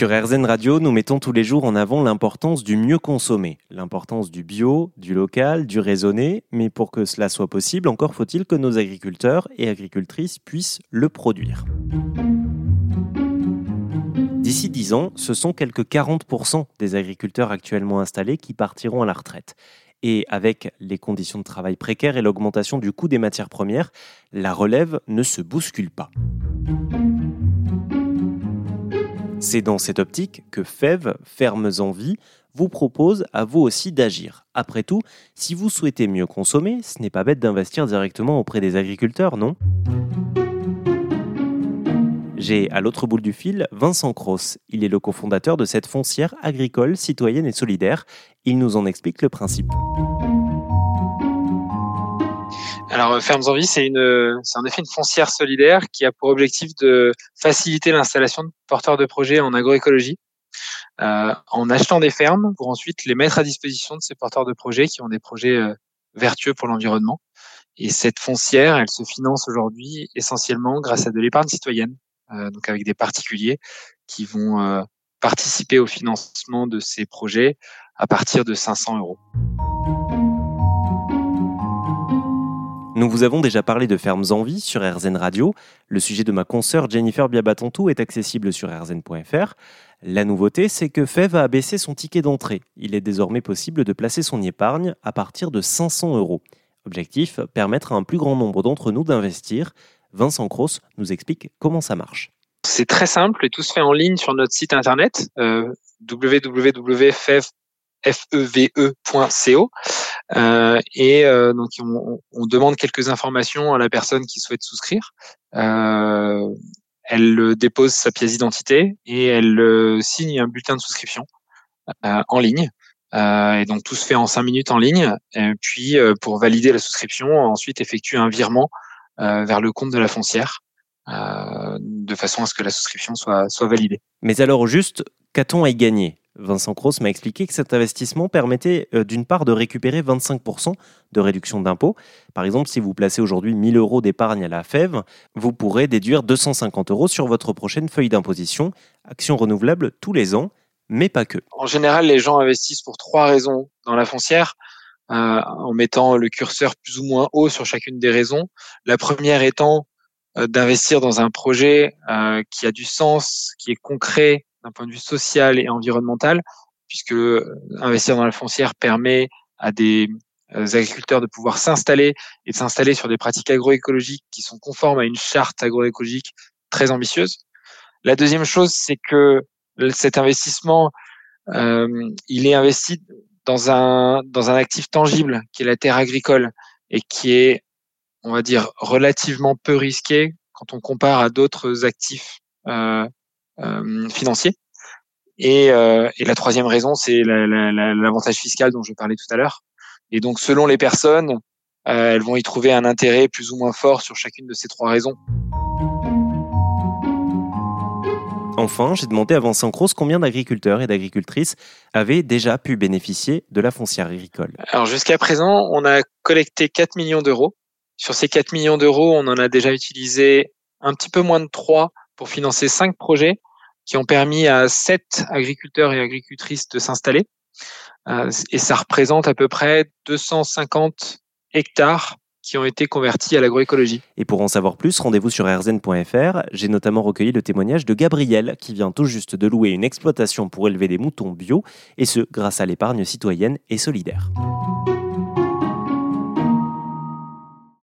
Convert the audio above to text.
Sur RZN Radio, nous mettons tous les jours en avant l'importance du mieux consommer, l'importance du bio, du local, du raisonné, mais pour que cela soit possible, encore faut-il que nos agriculteurs et agricultrices puissent le produire. D'ici 10 ans, ce sont quelques 40% des agriculteurs actuellement installés qui partiront à la retraite. Et avec les conditions de travail précaires et l'augmentation du coût des matières premières, la relève ne se bouscule pas. C'est dans cette optique que FEV, Fermes en Vie, vous propose à vous aussi d'agir. Après tout, si vous souhaitez mieux consommer, ce n'est pas bête d'investir directement auprès des agriculteurs, non? J'ai à l'autre bout du fil Vincent Cross. Il est le cofondateur de cette foncière agricole, citoyenne et solidaire. Il nous en explique le principe. Alors, euh, Fermes en Vie, c'est une, c'est en effet une foncière solidaire qui a pour objectif de faciliter l'installation de porteurs de projets en agroécologie, euh, en achetant des fermes pour ensuite les mettre à disposition de ces porteurs de projets qui ont des projets euh, vertueux pour l'environnement. Et cette foncière, elle se finance aujourd'hui essentiellement grâce à de l'épargne citoyenne, euh, donc avec des particuliers qui vont euh, participer au financement de ces projets à partir de 500 euros. Nous vous avons déjà parlé de Fermes en Vie sur RZN Radio. Le sujet de ma consoeur Jennifer Biabatontou est accessible sur rzn.fr. La nouveauté, c'est que FEV a abaissé son ticket d'entrée. Il est désormais possible de placer son épargne à partir de 500 euros. Objectif, permettre à un plus grand nombre d'entre nous d'investir. Vincent Cross nous explique comment ça marche. C'est très simple et tout se fait en ligne sur notre site internet euh, euh, et euh, donc on, on, demande quelques informations à la personne qui souhaite souscrire. Euh, elle dépose sa pièce d'identité et elle euh, signe un bulletin de souscription euh, en ligne. Euh, et donc tout se fait en cinq minutes en ligne. Et puis pour valider la souscription, ensuite effectue un virement vers le compte de la foncière. de façon à ce que la souscription soit, soit validée. Mais alors juste, qu'a-t-on à y gagner? Vincent Cross m'a expliqué que cet investissement permettait euh, d'une part de récupérer 25% de réduction d'impôt. Par exemple, si vous placez aujourd'hui 1000 euros d'épargne à la FEV, vous pourrez déduire 250 euros sur votre prochaine feuille d'imposition. Action renouvelable tous les ans, mais pas que. En général, les gens investissent pour trois raisons dans la foncière. Euh, en mettant le curseur plus ou moins haut sur chacune des raisons. La première étant euh, d'investir dans un projet qui a du sens, qui est concret, d'un point de vue social et environnemental, puisque euh, investir dans la foncière permet à des euh, agriculteurs de pouvoir s'installer et de s'installer sur des pratiques agroécologiques qui sont conformes à une charte agroécologique très ambitieuse. La deuxième chose, c'est que cet investissement, euh, il est investi dans un dans un actif tangible qui est la terre agricole et qui est, on va dire, relativement peu risqué quand on compare à d'autres actifs euh, financier. Et, euh, et, la troisième raison, c'est l'avantage fiscal dont je parlais tout à l'heure. Et donc, selon les personnes, euh, elles vont y trouver un intérêt plus ou moins fort sur chacune de ces trois raisons. Enfin, j'ai demandé à Vincent Cross combien d'agriculteurs et d'agricultrices avaient déjà pu bénéficier de la foncière agricole. Alors jusqu'à présent, on a collecté 4 millions d'euros. Sur ces 4 millions d'euros, on en a déjà utilisé un petit peu moins de 3 pour financer 5 projets qui ont permis à sept agriculteurs et agricultrices de s'installer. Euh, et ça représente à peu près 250 hectares qui ont été convertis à l'agroécologie. Et pour en savoir plus, rendez-vous sur rzn.fr. J'ai notamment recueilli le témoignage de Gabriel, qui vient tout juste de louer une exploitation pour élever des moutons bio, et ce, grâce à l'épargne citoyenne et solidaire.